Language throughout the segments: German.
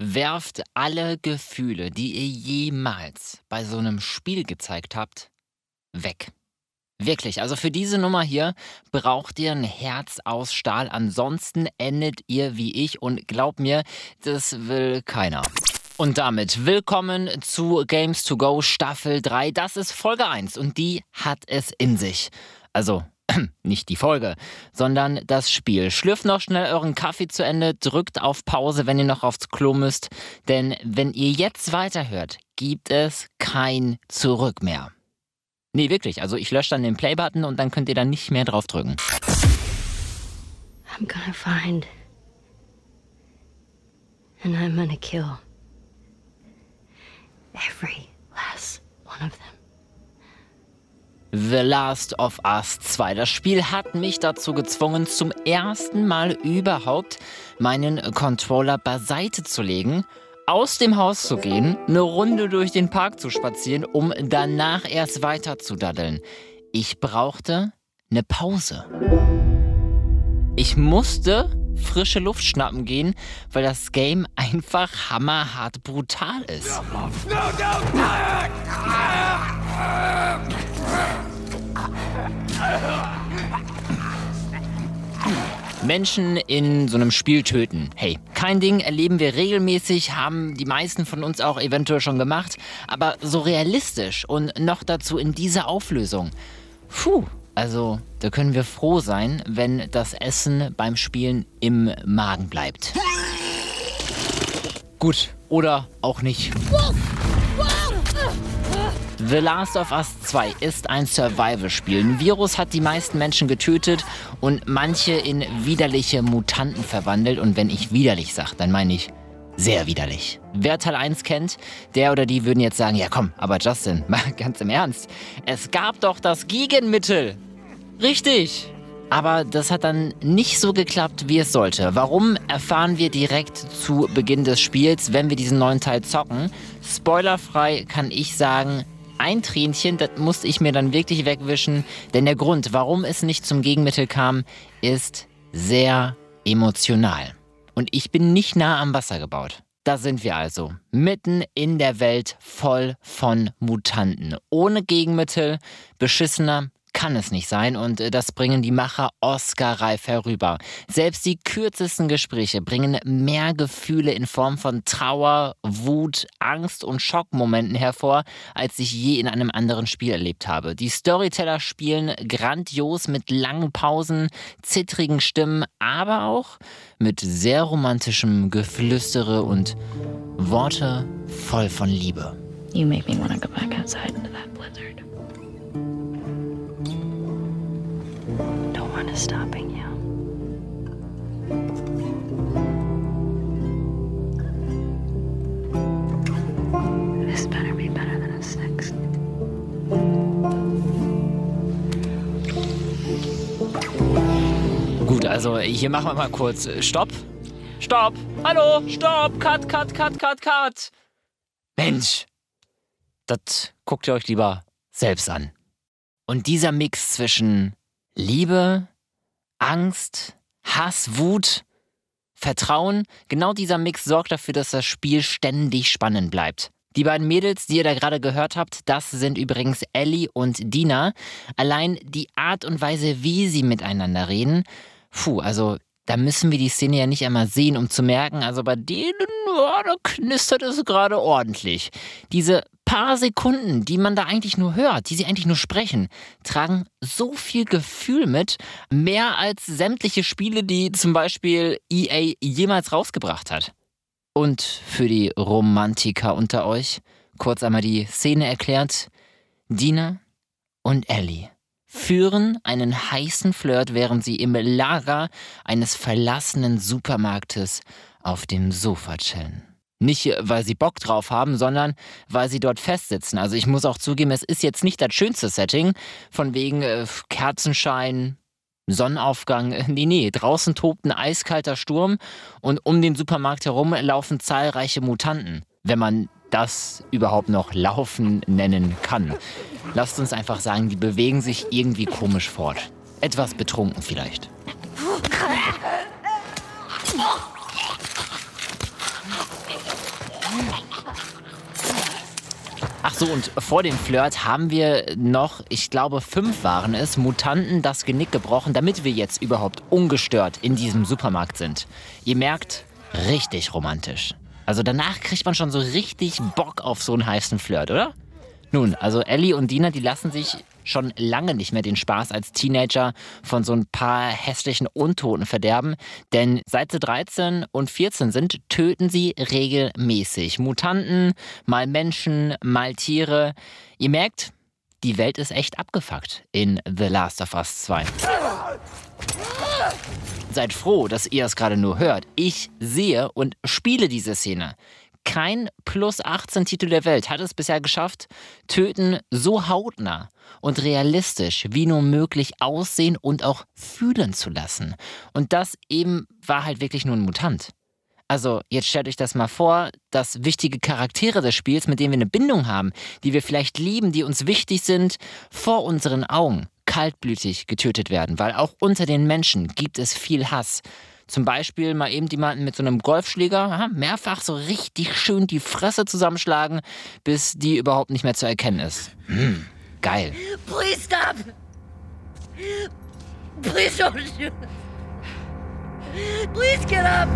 Werft alle Gefühle, die ihr jemals bei so einem Spiel gezeigt habt, weg. Wirklich, also für diese Nummer hier braucht ihr ein Herz aus Stahl, ansonsten endet ihr wie ich und glaubt mir, das will keiner. Und damit willkommen zu Games to Go Staffel 3. Das ist Folge 1 und die hat es in sich. Also nicht die Folge, sondern das Spiel. Schlürft noch schnell euren Kaffee zu Ende, drückt auf Pause, wenn ihr noch aufs Klo müsst, denn wenn ihr jetzt weiterhört, gibt es kein Zurück mehr. Nee, wirklich. Also ich lösche dann den Play-Button und dann könnt ihr dann nicht mehr drauf drücken. I'm gonna find. And I'm gonna kill. Every last one of them. The Last of Us 2. Das Spiel hat mich dazu gezwungen, zum ersten Mal überhaupt meinen Controller beiseite zu legen aus dem Haus zu gehen, eine Runde durch den Park zu spazieren, um danach erst weiter zu daddeln. Ich brauchte eine Pause. Ich musste frische Luft schnappen gehen, weil das Game einfach hammerhart brutal ist. Menschen in so einem Spiel töten. Hey, kein Ding, erleben wir regelmäßig, haben die meisten von uns auch eventuell schon gemacht, aber so realistisch und noch dazu in dieser Auflösung. Puh, also da können wir froh sein, wenn das Essen beim Spielen im Magen bleibt. Gut, oder auch nicht. The Last of Us 2 ist ein Survival-Spiel. Ein Virus hat die meisten Menschen getötet und manche in widerliche Mutanten verwandelt. Und wenn ich widerlich sage, dann meine ich sehr widerlich. Wer Teil 1 kennt, der oder die würden jetzt sagen, ja komm, aber Justin, mal ganz im Ernst, es gab doch das Gegenmittel. Richtig. Aber das hat dann nicht so geklappt, wie es sollte. Warum erfahren wir direkt zu Beginn des Spiels, wenn wir diesen neuen Teil zocken? Spoilerfrei kann ich sagen, ein Tränchen, das musste ich mir dann wirklich wegwischen, denn der Grund, warum es nicht zum Gegenmittel kam, ist sehr emotional. Und ich bin nicht nah am Wasser gebaut. Da sind wir also, mitten in der Welt voll von Mutanten. Ohne Gegenmittel, beschissener, kann es nicht sein und äh, das bringen die Macher Oscar-reif herüber. Selbst die kürzesten Gespräche bringen mehr Gefühle in Form von Trauer, Wut, Angst und Schockmomenten hervor, als ich je in einem anderen Spiel erlebt habe. Die Storyteller spielen grandios mit langen Pausen, zittrigen Stimmen, aber auch mit sehr romantischem Geflüstere und Worte voll von Liebe. You make me want to go back outside into that blizzard. One is stopping you. This better be better than us next. Gut, also hier machen wir mal kurz äh, Stopp. Stopp! Hallo! Stopp! Cut, cut, cut, cut, cut! Mensch! Das guckt ihr euch lieber selbst an. Und dieser Mix zwischen Liebe, Angst, Hass, Wut, Vertrauen, genau dieser Mix sorgt dafür, dass das Spiel ständig spannend bleibt. Die beiden Mädels, die ihr da gerade gehört habt, das sind übrigens Ellie und Dina. Allein die Art und Weise, wie sie miteinander reden, puh, also da müssen wir die Szene ja nicht einmal sehen, um zu merken, also bei denen, oh, da knistert es gerade ordentlich. Diese paar Sekunden, die man da eigentlich nur hört, die sie eigentlich nur sprechen, tragen so viel Gefühl mit, mehr als sämtliche Spiele, die zum Beispiel EA jemals rausgebracht hat. Und für die Romantiker unter euch, kurz einmal die Szene erklärt, Dina und Ellie führen einen heißen Flirt, während sie im Lager eines verlassenen Supermarktes auf dem Sofa chillen. Nicht, äh, weil sie Bock drauf haben, sondern weil sie dort festsitzen. Also ich muss auch zugeben, es ist jetzt nicht das schönste Setting, von wegen äh, Kerzenschein, Sonnenaufgang. Nee, nee, draußen tobt ein eiskalter Sturm und um den Supermarkt herum laufen zahlreiche Mutanten, wenn man das überhaupt noch Laufen nennen kann. Lasst uns einfach sagen, die bewegen sich irgendwie komisch fort. Etwas betrunken vielleicht. Ach so, und vor dem Flirt haben wir noch, ich glaube, fünf waren es, Mutanten das Genick gebrochen, damit wir jetzt überhaupt ungestört in diesem Supermarkt sind. Ihr merkt, richtig romantisch. Also danach kriegt man schon so richtig Bock auf so einen heißen Flirt, oder? Nun, also Ellie und Dina, die lassen sich schon lange nicht mehr den Spaß als Teenager von so ein paar hässlichen Untoten verderben, denn seit sie 13 und 14 sind, töten sie regelmäßig. Mutanten, mal Menschen, mal Tiere. Ihr merkt, die Welt ist echt abgefuckt in The Last of Us 2. Seid froh, dass ihr es gerade nur hört. Ich sehe und spiele diese Szene. Kein Plus 18 Titel der Welt hat es bisher geschafft, Töten so hautnah und realistisch wie nur möglich aussehen und auch fühlen zu lassen. Und das eben war halt wirklich nur ein Mutant. Also, jetzt stellt euch das mal vor, dass wichtige Charaktere des Spiels, mit denen wir eine Bindung haben, die wir vielleicht lieben, die uns wichtig sind, vor unseren Augen kaltblütig getötet werden, weil auch unter den Menschen gibt es viel Hass. Zum Beispiel mal eben jemanden mit so einem Golfschläger mehrfach so richtig schön die Fresse zusammenschlagen, bis die überhaupt nicht mehr zu erkennen ist. Hm, geil. Please stop! Please don't shoot! Please get up!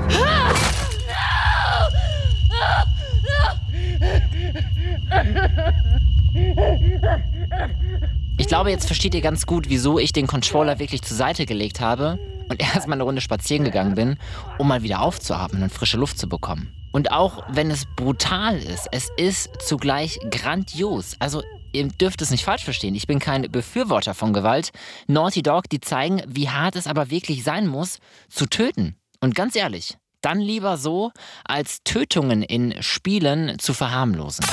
Ich glaube, jetzt versteht ihr ganz gut, wieso ich den Controller wirklich zur Seite gelegt habe und erstmal eine Runde spazieren gegangen bin, um mal wieder aufzuatmen und frische Luft zu bekommen. Und auch wenn es brutal ist, es ist zugleich grandios. Also ihr dürft es nicht falsch verstehen. Ich bin kein Befürworter von Gewalt. Naughty Dog, die zeigen, wie hart es aber wirklich sein muss, zu töten. Und ganz ehrlich, dann lieber so, als Tötungen in Spielen zu verharmlosen.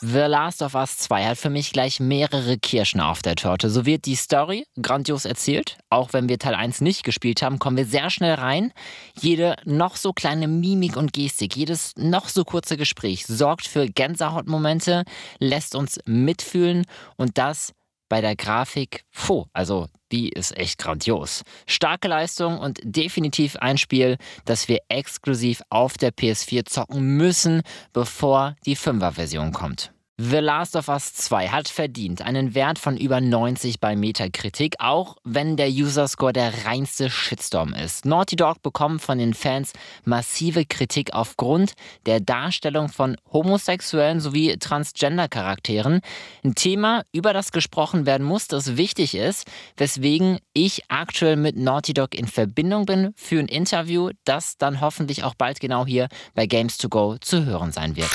The Last of Us 2 hat für mich gleich mehrere Kirschen auf der Torte. So wird die Story grandios erzählt. Auch wenn wir Teil 1 nicht gespielt haben, kommen wir sehr schnell rein. Jede noch so kleine Mimik und Gestik, jedes noch so kurze Gespräch sorgt für Gänsehautmomente, lässt uns mitfühlen und das bei der Grafik, puh, also die ist echt grandios. Starke Leistung und definitiv ein Spiel, das wir exklusiv auf der PS4 zocken müssen, bevor die 5er-Version kommt. The Last of Us 2 hat verdient einen Wert von über 90 bei Metakritik, auch wenn der User Score der reinste Shitstorm ist. Naughty Dog bekommen von den Fans massive Kritik aufgrund der Darstellung von homosexuellen sowie transgender Charakteren. Ein Thema, über das gesprochen werden muss, das wichtig ist, weswegen ich aktuell mit Naughty Dog in Verbindung bin für ein Interview, das dann hoffentlich auch bald genau hier bei Games to Go zu hören sein wird.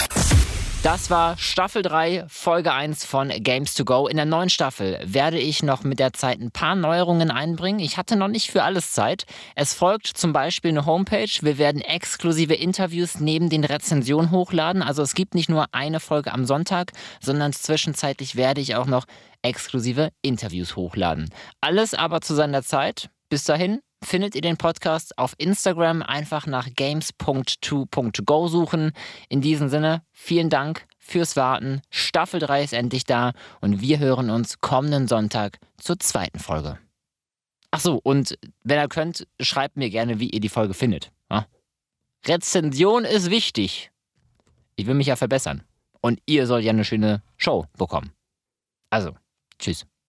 Das war Staffel 3, Folge 1 von Games to Go. In der neuen Staffel werde ich noch mit der Zeit ein paar Neuerungen einbringen. Ich hatte noch nicht für alles Zeit. Es folgt zum Beispiel eine Homepage. Wir werden exklusive Interviews neben den Rezensionen hochladen. Also es gibt nicht nur eine Folge am Sonntag, sondern zwischenzeitlich werde ich auch noch exklusive Interviews hochladen. Alles aber zu seiner Zeit. Bis dahin, findet ihr den Podcast auf Instagram einfach nach games.2.go suchen. In diesem Sinne, vielen Dank fürs Warten. Staffel 3 ist endlich da und wir hören uns kommenden Sonntag zur zweiten Folge. Ach so, und wenn ihr könnt, schreibt mir gerne, wie ihr die Folge findet. Ja? Rezension ist wichtig. Ich will mich ja verbessern. Und ihr sollt ja eine schöne Show bekommen. Also, tschüss.